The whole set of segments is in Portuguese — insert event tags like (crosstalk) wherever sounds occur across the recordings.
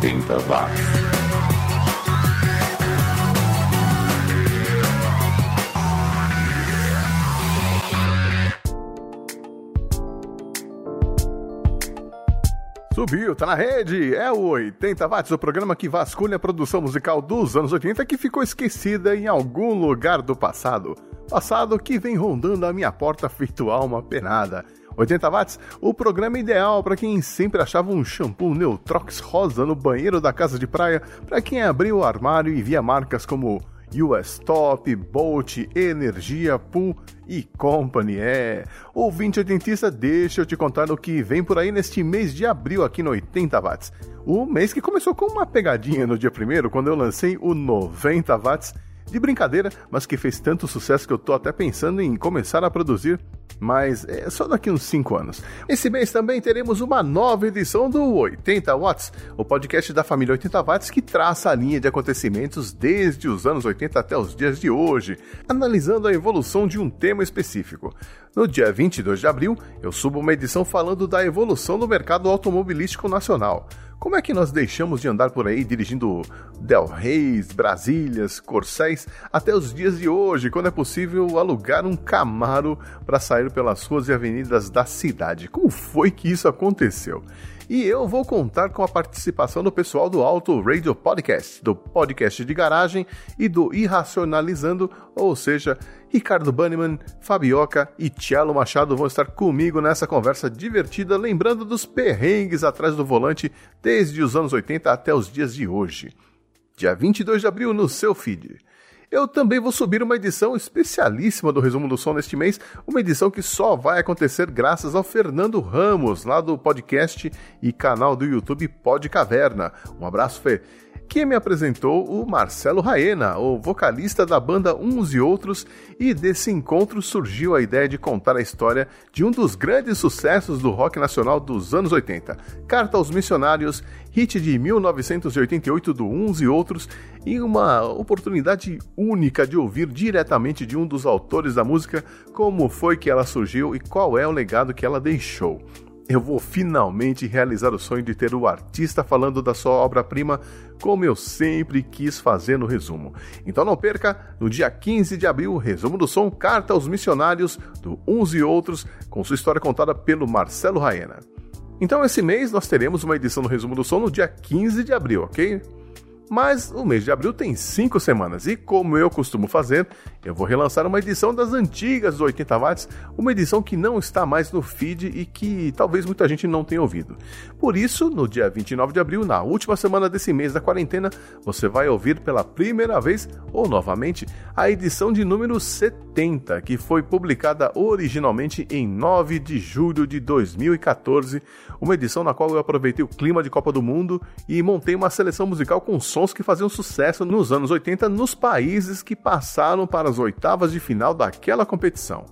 80 watts. Subiu, tá na rede! É o 80 Watts, o programa que vasculha a produção musical dos anos 80 que ficou esquecida em algum lugar do passado. Passado que vem rondando a minha porta feito alma penada. 80 watts, o programa ideal para quem sempre achava um shampoo Neutrox rosa no banheiro da casa de praia, para quem abriu o armário e via marcas como US Top, Bolt, Energia, Pool e Company. É, ouvinte dentista, deixa eu te contar o que vem por aí neste mês de abril aqui no 80 watts. O mês que começou com uma pegadinha no dia primeiro, quando eu lancei o 90 watts de brincadeira, mas que fez tanto sucesso que eu tô até pensando em começar a produzir, mas é só daqui uns 5 anos. Esse mês também teremos uma nova edição do 80 Watts, o podcast da família 80 Watts que traça a linha de acontecimentos desde os anos 80 até os dias de hoje, analisando a evolução de um tema específico. No dia 22 de abril, eu subo uma edição falando da evolução do mercado automobilístico nacional. Como é que nós deixamos de andar por aí dirigindo Del Reis, Brasílias, Corséis até os dias de hoje, quando é possível alugar um Camaro para sair pelas ruas e avenidas da cidade? Como foi que isso aconteceu? E eu vou contar com a participação do pessoal do Auto Radio Podcast, do Podcast de Garagem e do Irracionalizando, ou seja, Ricardo Banniman, Fabioca e Tielo Machado vão estar comigo nessa conversa divertida, lembrando dos perrengues atrás do volante desde os anos 80 até os dias de hoje. Dia 22 de abril no seu feed. Eu também vou subir uma edição especialíssima do Resumo do Som neste mês, uma edição que só vai acontecer graças ao Fernando Ramos, lá do podcast e canal do YouTube Pod Caverna. Um abraço, Fê que me apresentou o Marcelo Raena, o vocalista da banda Uns e Outros, e desse encontro surgiu a ideia de contar a história de um dos grandes sucessos do rock nacional dos anos 80, Carta aos Missionários, hit de 1988 do Uns e Outros, e uma oportunidade única de ouvir diretamente de um dos autores da música como foi que ela surgiu e qual é o legado que ela deixou eu vou finalmente realizar o sonho de ter o artista falando da sua obra-prima, como eu sempre quis fazer no resumo. Então não perca, no dia 15 de abril, o resumo do som Carta aos Missionários, do Uns e Outros, com sua história contada pelo Marcelo Raena. Então esse mês nós teremos uma edição do resumo do som no dia 15 de abril, ok? Mas o mês de abril tem cinco semanas e, como eu costumo fazer, eu vou relançar uma edição das antigas do 80 watts, uma edição que não está mais no feed e que talvez muita gente não tenha ouvido. Por isso, no dia 29 de abril, na última semana desse mês da quarentena, você vai ouvir pela primeira vez ou novamente a edição de número 70, que foi publicada originalmente em 9 de julho de 2014, uma edição na qual eu aproveitei o clima de Copa do Mundo e montei uma seleção musical com som sons que faziam sucesso nos anos 80 nos países que passaram para as oitavas de final daquela competição.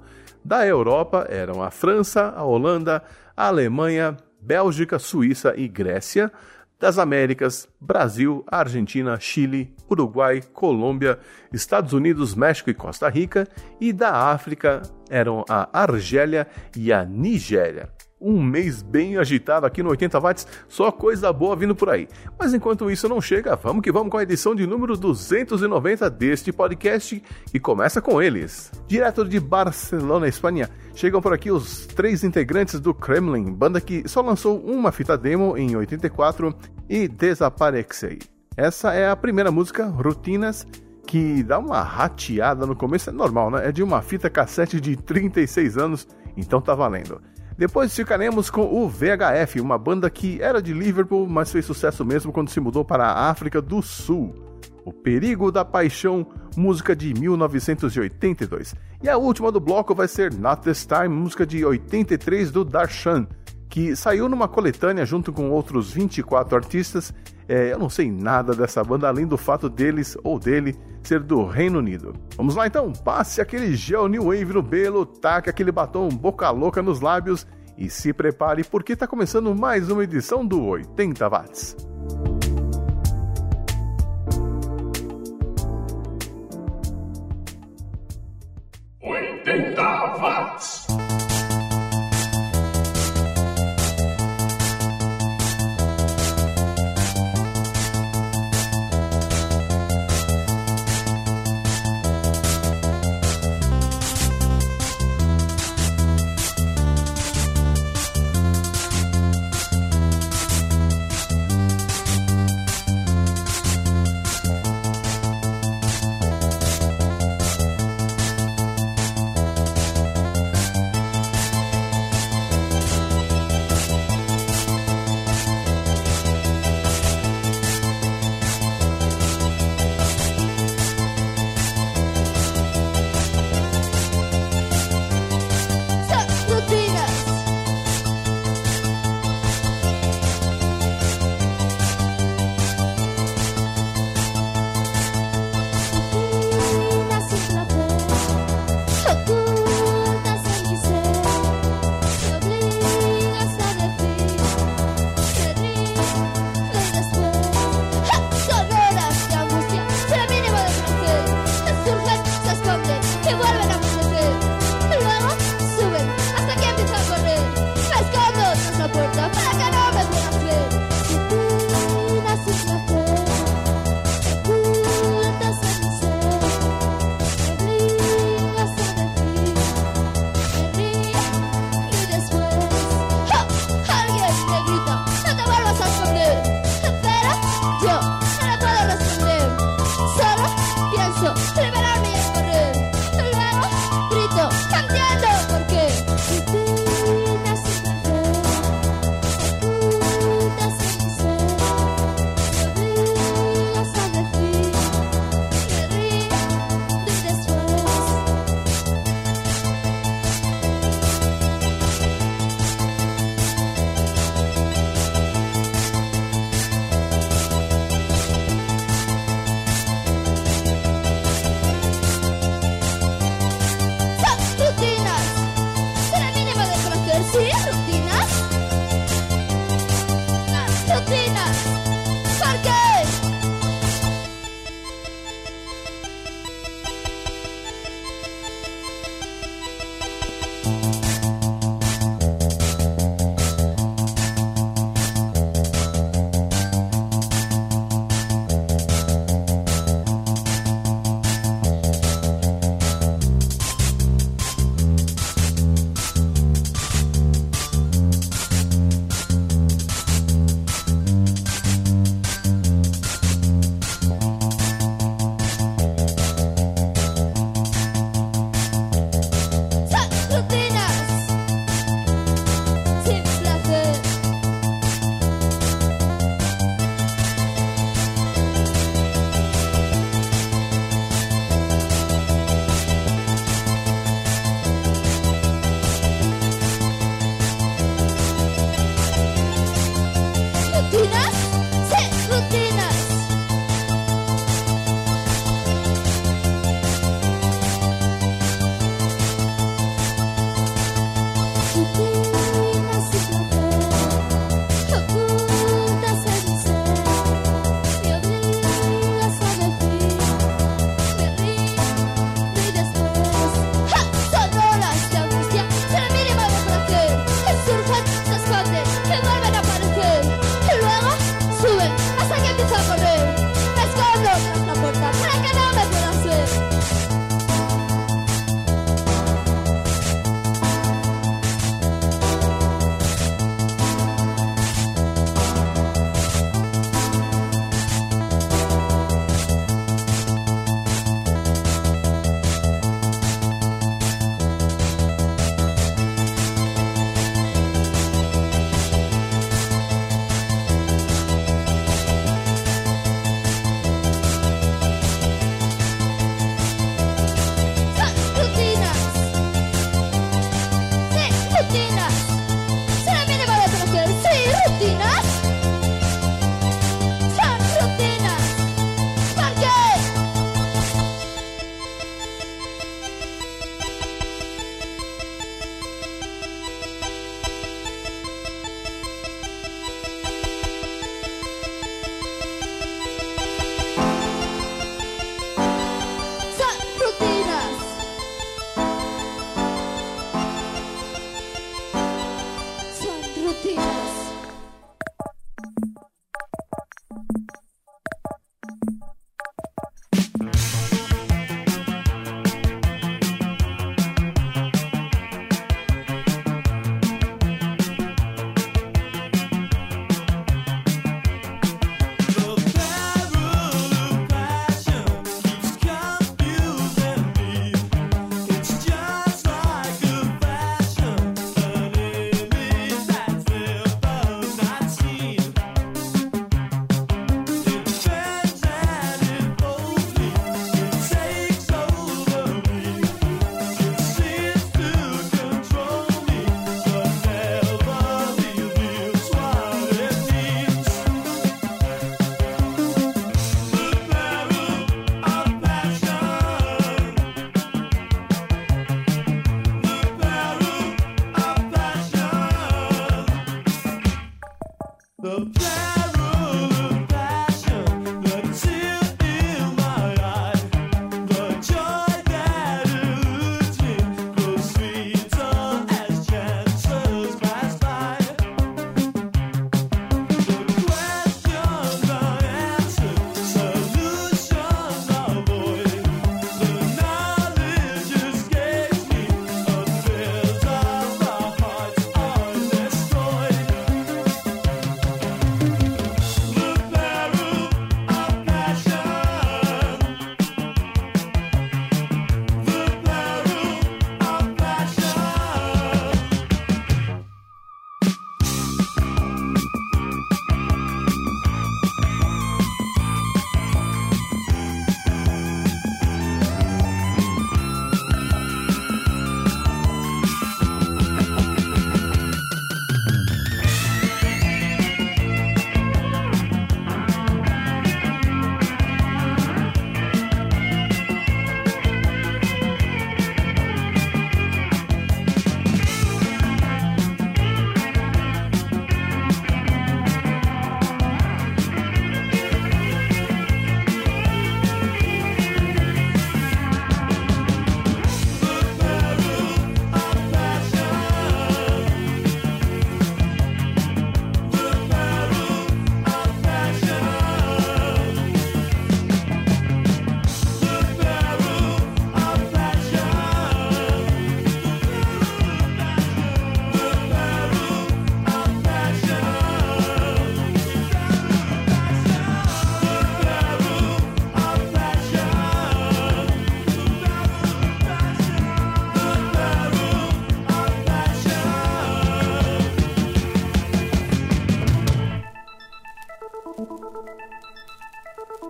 Da Europa eram a França, a Holanda, a Alemanha, Bélgica, Suíça e Grécia. Das Américas, Brasil, Argentina, Chile, Uruguai, Colômbia, Estados Unidos, México e Costa Rica. E da África eram a Argélia e a Nigéria um mês bem agitado aqui no 80 watts, só coisa boa vindo por aí. Mas enquanto isso não chega, vamos que vamos com a edição de número 290 deste podcast e começa com eles. Direto de Barcelona, Espanha, chegam por aqui os três integrantes do Kremlin, banda que só lançou uma fita demo em 84 e Desaparexei. Essa é a primeira música, Rutinas, que dá uma rateada no começo, é normal, né? É de uma fita cassete de 36 anos, então tá valendo. Depois ficaremos com o VHF, uma banda que era de Liverpool, mas fez sucesso mesmo quando se mudou para a África do Sul. O Perigo da Paixão, música de 1982. E a última do bloco vai ser Not This Time, música de 83 do Darshan, que saiu numa coletânea junto com outros 24 artistas. É, eu não sei nada dessa banda além do fato deles ou dele ser do Reino Unido. Vamos lá então, passe aquele gel New Wave no belo, taque aquele batom boca louca nos lábios e se prepare porque está começando mais uma edição do 80 Watts. watts.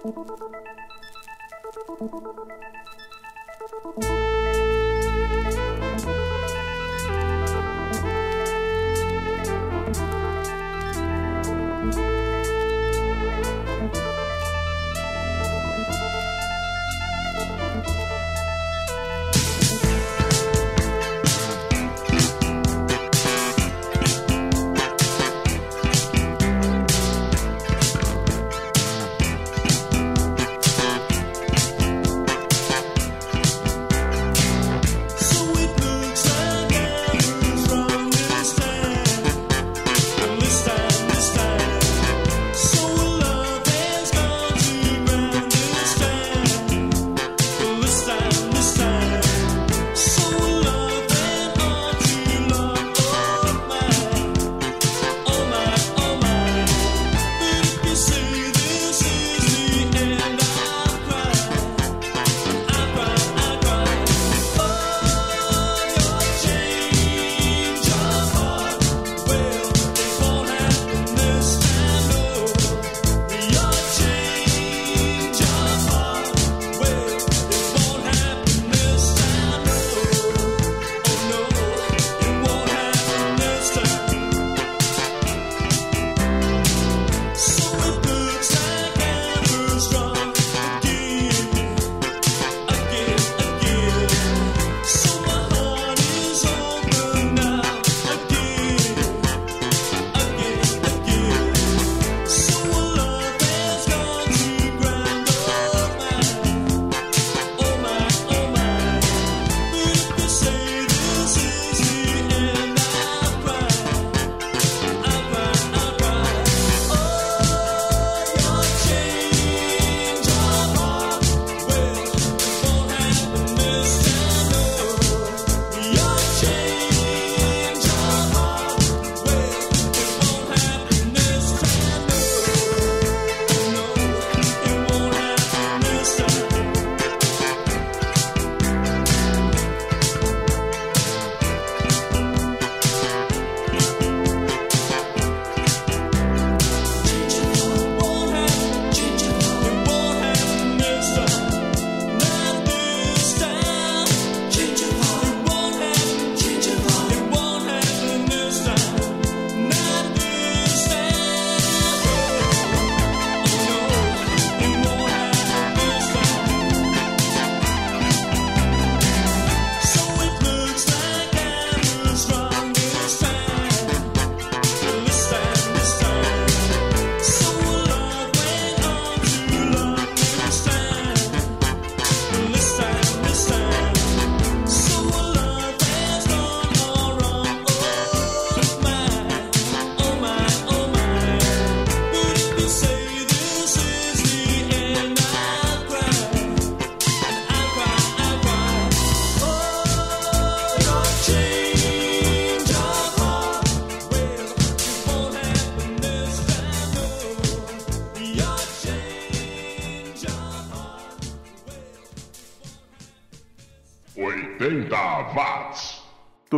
Thank you.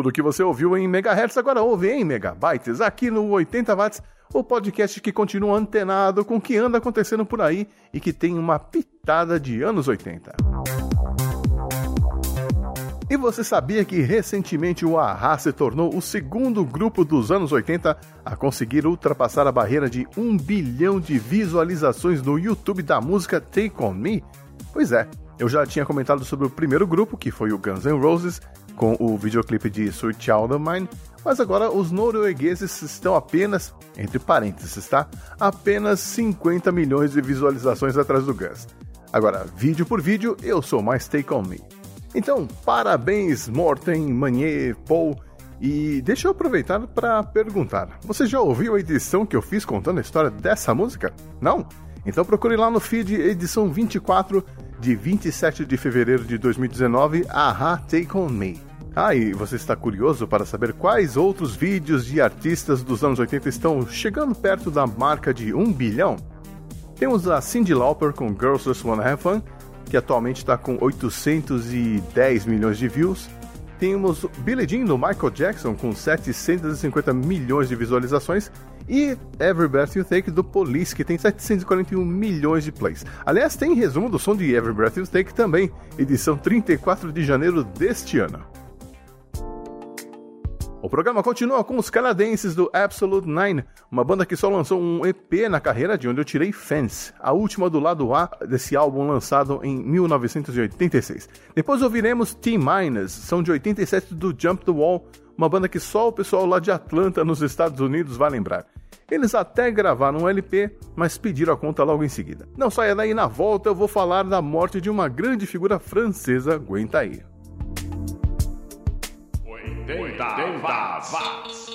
Tudo que você ouviu em megahertz agora ouve em megabytes aqui no 80 watts, o podcast que continua antenado com o que anda acontecendo por aí e que tem uma pitada de anos 80. E você sabia que recentemente o Ahá se tornou o segundo grupo dos anos 80 a conseguir ultrapassar a barreira de um bilhão de visualizações no YouTube da música Take On Me? Pois é, eu já tinha comentado sobre o primeiro grupo, que foi o Guns N' Roses, com o videoclipe de Sweet Child of Mine, mas agora os noruegueses estão apenas, entre parênteses, tá? Apenas 50 milhões de visualizações atrás do Gus. Agora, vídeo por vídeo, eu sou mais Take On Me. Então, parabéns Morten, Manier, Paul, e deixa eu aproveitar para perguntar: você já ouviu a edição que eu fiz contando a história dessa música? Não? Então procure lá no feed edição 24 de 27 de fevereiro de 2019, Aha Take On Me. Ah, e você está curioso para saber quais outros vídeos de artistas dos anos 80 estão chegando perto da marca de 1 bilhão? Temos a Cyndi Lauper com Girls Just Wanna Have Fun, que atualmente está com 810 milhões de views. Temos Billie Jean do Michael Jackson com 750 milhões de visualizações e Every Breath You Take do Police, que tem 741 milhões de plays. Aliás, tem resumo do som de Every Breath You Take também, edição 34 de janeiro deste ano. O programa continua com os canadenses do Absolute Nine, uma banda que só lançou um EP na carreira, de onde eu tirei Fans, a última do lado A desse álbum lançado em 1986. Depois ouviremos T-Minus, são de 87 do Jump the Wall, uma banda que só o pessoal lá de Atlanta, nos Estados Unidos, vai lembrar. Eles até gravaram um LP, mas pediram a conta logo em seguida. Não saia daí, na volta eu vou falar da morte de uma grande figura francesa, aguenta aí. 80 watts.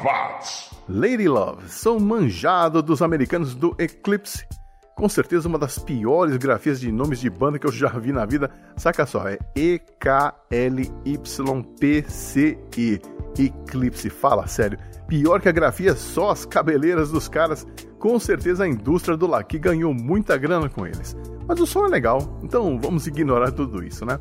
80 watts. Lady Love, são manjado dos americanos do Eclipse. Com certeza uma das piores grafias de nomes de banda que eu já vi na vida. Saca só, é E-K-L-Y-P-C-E. Eclipse, fala sério. Pior que a grafia, só as cabeleiras dos caras. Com certeza a indústria do Laqui ganhou muita grana com eles. Mas o som é legal, então vamos ignorar tudo isso, né?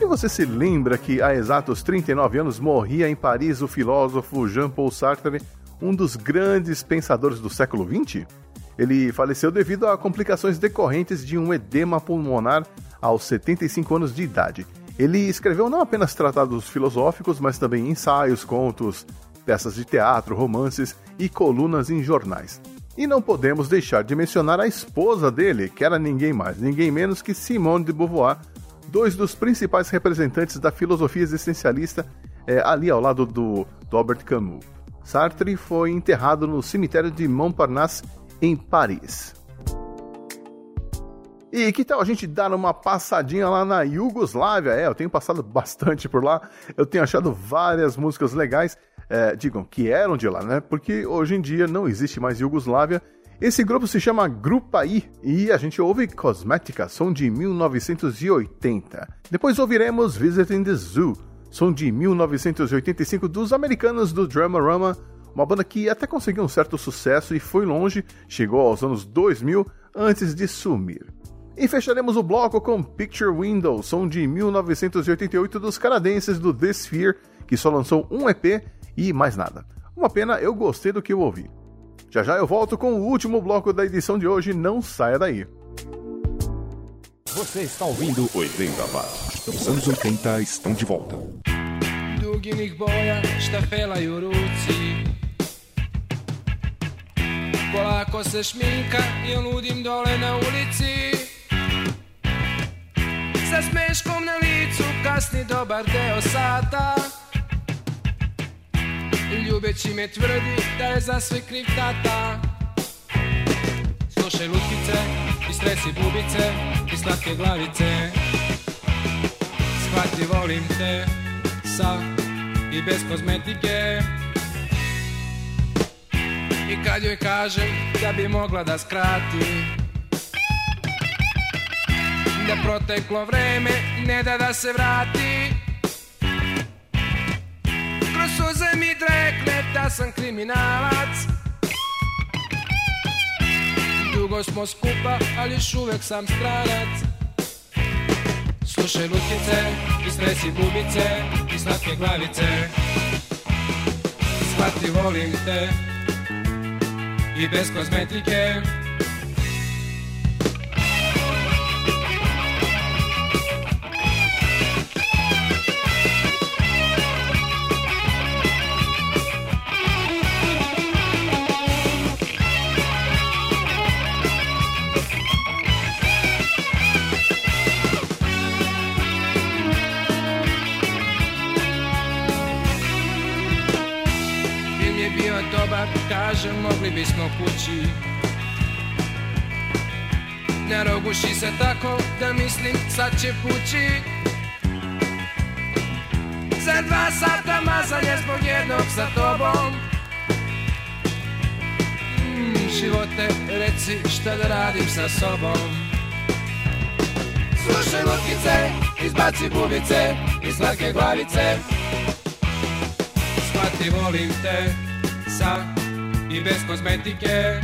E você se lembra que há exatos 39 anos morria em Paris o filósofo Jean-Paul Sartre, um dos grandes pensadores do século XX? Ele faleceu devido a complicações decorrentes de um edema pulmonar aos 75 anos de idade. Ele escreveu não apenas tratados filosóficos, mas também ensaios, contos, peças de teatro, romances e colunas em jornais. E não podemos deixar de mencionar a esposa dele, que era ninguém mais, ninguém menos que Simone de Beauvoir, dois dos principais representantes da filosofia existencialista é, ali ao lado do, do Albert Camus. Sartre foi enterrado no cemitério de Montparnasse, em Paris. E que tal a gente dar uma passadinha lá na Iugoslávia? É, eu tenho passado (laughs) bastante por lá, eu tenho achado várias músicas legais, é, digam, que eram de lá, né? Porque hoje em dia não existe mais Iugoslávia, esse grupo se chama Grupaí e a gente ouve Cosmética, som de 1980. Depois ouviremos Visiting the Zoo, som de 1985 dos americanos do Dramarama, uma banda que até conseguiu um certo sucesso e foi longe, chegou aos anos 2000 antes de sumir. E fecharemos o bloco com Picture Window, som de 1988 dos canadenses do The Sphere, que só lançou um EP e mais nada. Uma pena, eu gostei do que eu ouvi. Já já eu volto com o último bloco da edição de hoje, não saia daí. Você está ouvindo 80 watts. Os anos 80 estão de volta. Boja, i ruci Polako se šminka i ludim dole na ulici Sa smeškom na licu kasni dobar deo sata Ljubeći me tvrdi da je za sve kriv tata. Slušaj lutkice, i stresi bubice, i slatke glavice. Shvati volim te, sa i bez kozmetike. I kad joj kažem da bi mogla da skrati Da proteklo vreme ne da da se vrati Suze mi drekne da sam kriminalac. Dugo smo skupa, ali još uvek sam stranac. Slušaj lutkice, i stresi bubice, i slatke glavice. Shvati volim te, i bez kozmetike će pući Za dva sata mazanje zbog jednog sa tobom. Mm, Živote, reci šta da radim sa sobom. Slušaj lutkice, izbaci bubice i slatke glavice. Shvati volim te sa i bez kozmetike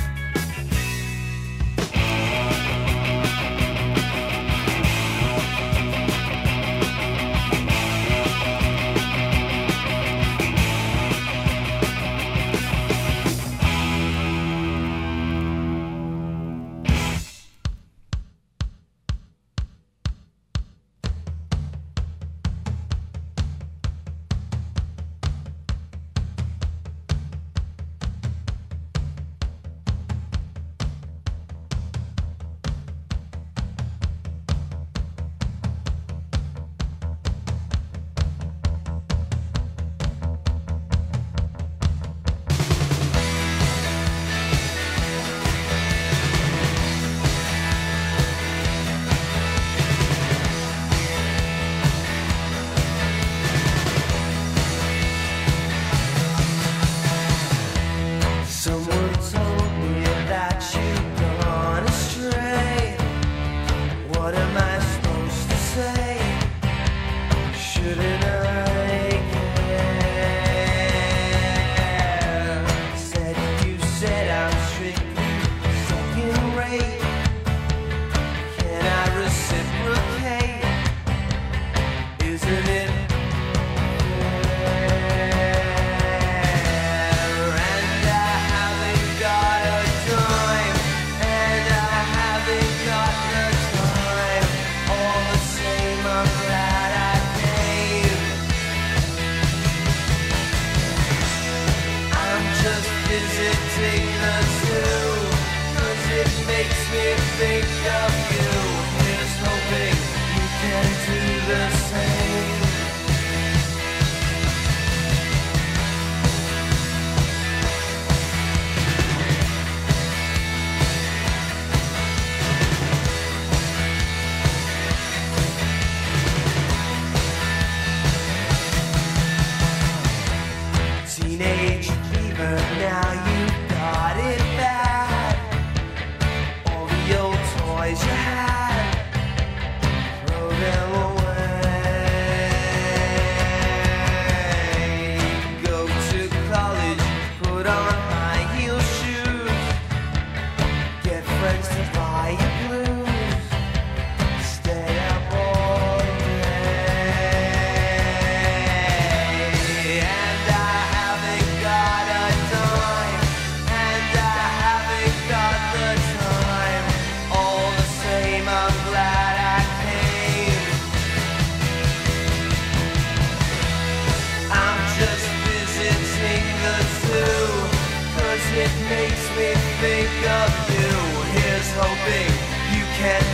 you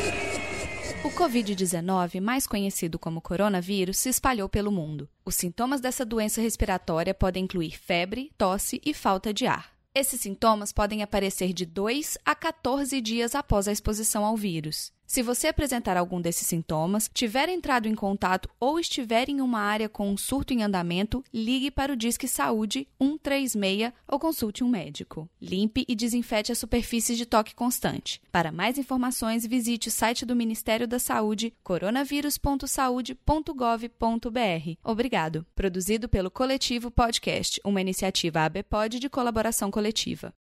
O Covid-19, mais conhecido como coronavírus, se espalhou pelo mundo. Os sintomas dessa doença respiratória podem incluir febre, tosse e falta de ar. Esses sintomas podem aparecer de 2 a 14 dias após a exposição ao vírus. Se você apresentar algum desses sintomas, tiver entrado em contato ou estiver em uma área com um surto em andamento, ligue para o Disque Saúde 136 ou consulte um médico. Limpe e desinfete as superfícies de toque constante. Para mais informações, visite o site do Ministério da Saúde, coronavírus.saude.gov.br. Obrigado. Produzido pelo Coletivo Podcast, uma iniciativa ABPOD de colaboração coletiva.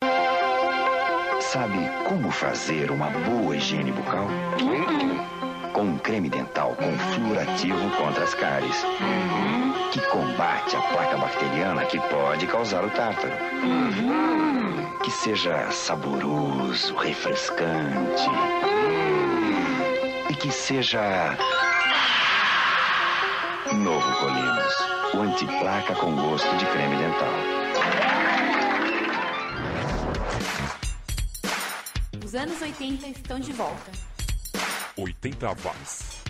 Sabe como fazer uma boa higiene bucal? Com um creme dental com fluorativo contra as cáries, que combate a placa bacteriana que pode causar o tártaro. Que seja saboroso, refrescante. E que seja. Novo Colinos, o antiplaca com gosto de creme dental. Os anos 80 estão de volta. 80 watts.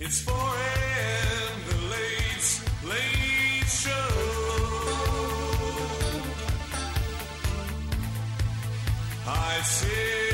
It's the late, late show. I see.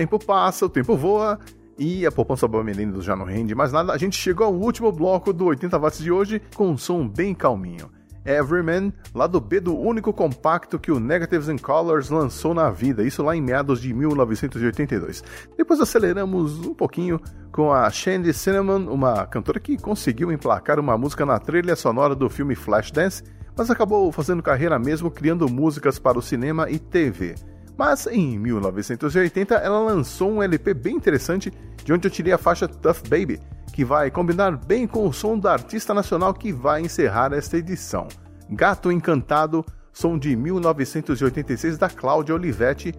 Tempo passa, o tempo voa e a poupança Bamelindo já não rende mais nada. A gente chegou ao último bloco do 80 watts de hoje com um som bem calminho. Everyman, lado B do único compacto que o Negatives and Colors lançou na vida, isso lá em meados de 1982. Depois aceleramos um pouquinho com a Shandy Cinnamon, uma cantora que conseguiu emplacar uma música na trilha sonora do filme Flashdance, mas acabou fazendo carreira mesmo criando músicas para o cinema e TV. Mas em 1980 ela lançou um LP bem interessante, de onde eu tirei a faixa Tough Baby, que vai combinar bem com o som da artista nacional que vai encerrar esta edição. Gato Encantado, som de 1986 da Cláudia Olivetti,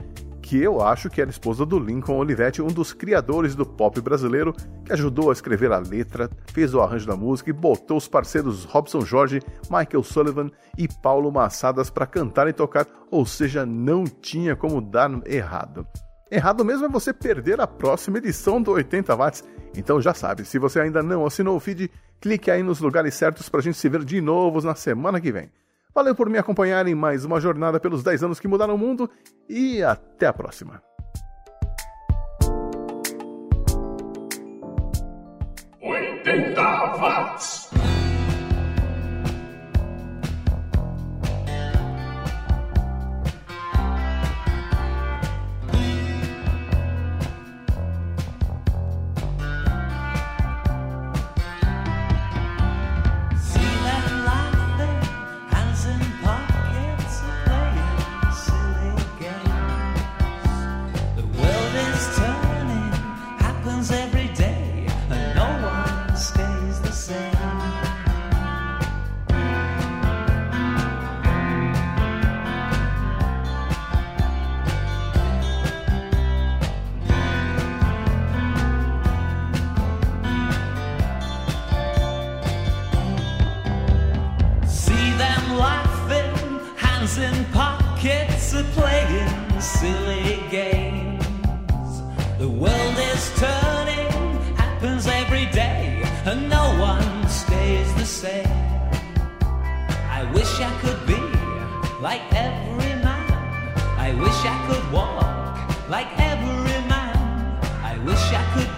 que eu acho que era esposa do Lincoln Olivetti, um dos criadores do pop brasileiro, que ajudou a escrever a letra, fez o arranjo da música e botou os parceiros Robson Jorge, Michael Sullivan e Paulo Massadas para cantar e tocar, ou seja, não tinha como dar errado. Errado mesmo é você perder a próxima edição do 80 watts. Então já sabe, se você ainda não assinou o feed, clique aí nos lugares certos para a gente se ver de novo na semana que vem. Valeu por me acompanhar em mais uma jornada pelos 10 anos que mudaram o mundo e até a próxima. Oitenta watts. to playing silly games. The world is turning, happens every day, and no one stays the same. I wish I could be like every man. I wish I could walk like every man. I wish I could.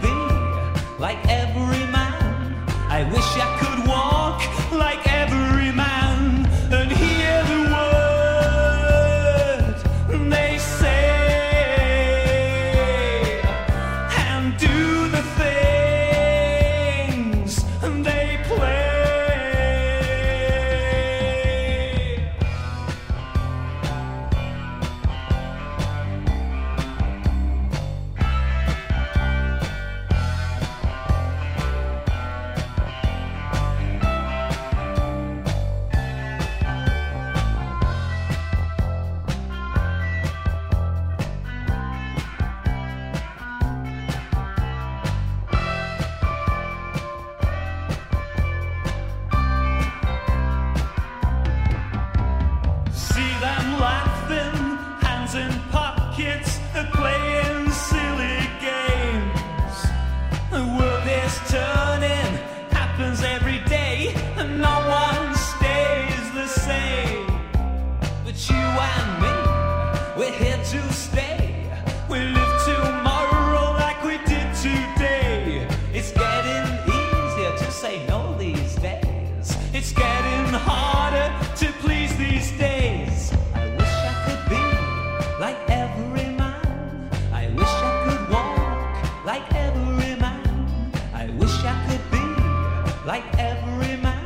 man.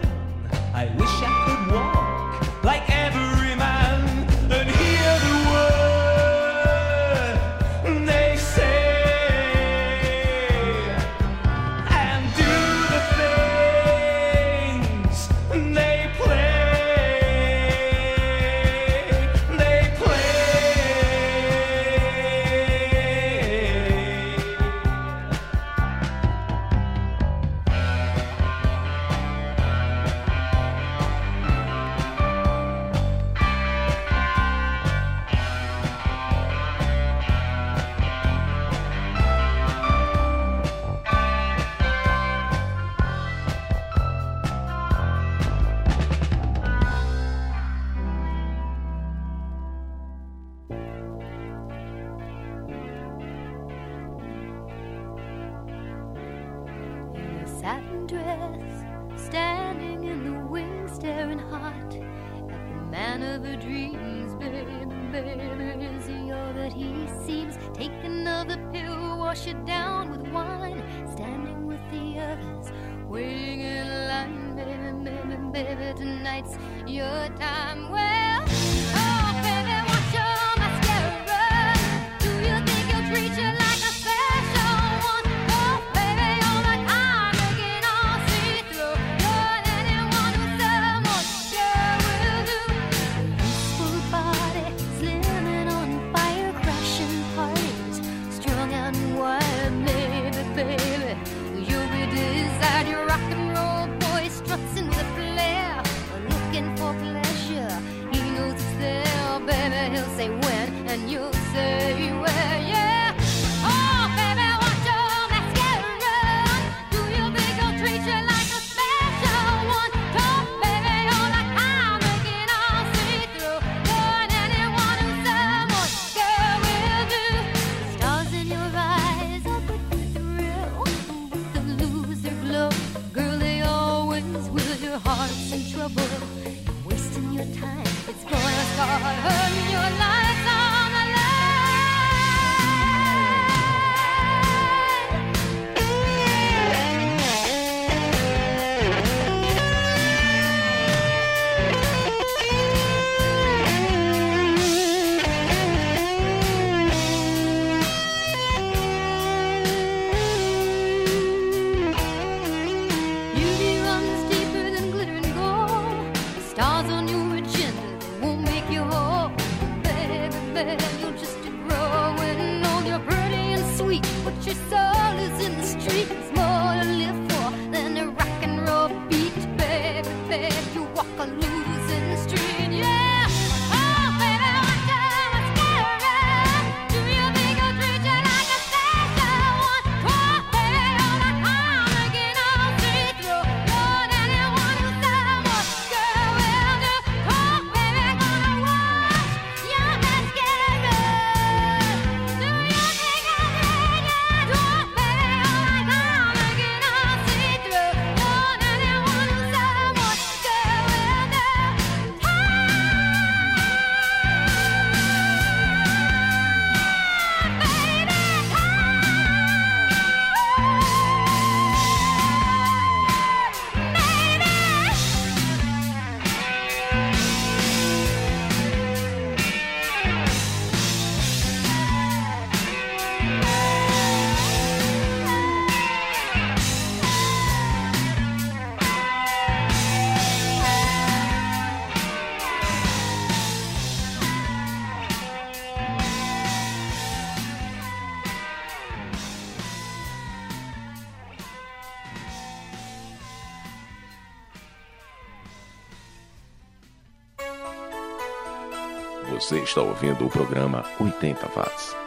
I wish I could walk like every you'll say Você está ouvindo o programa 80 Watts.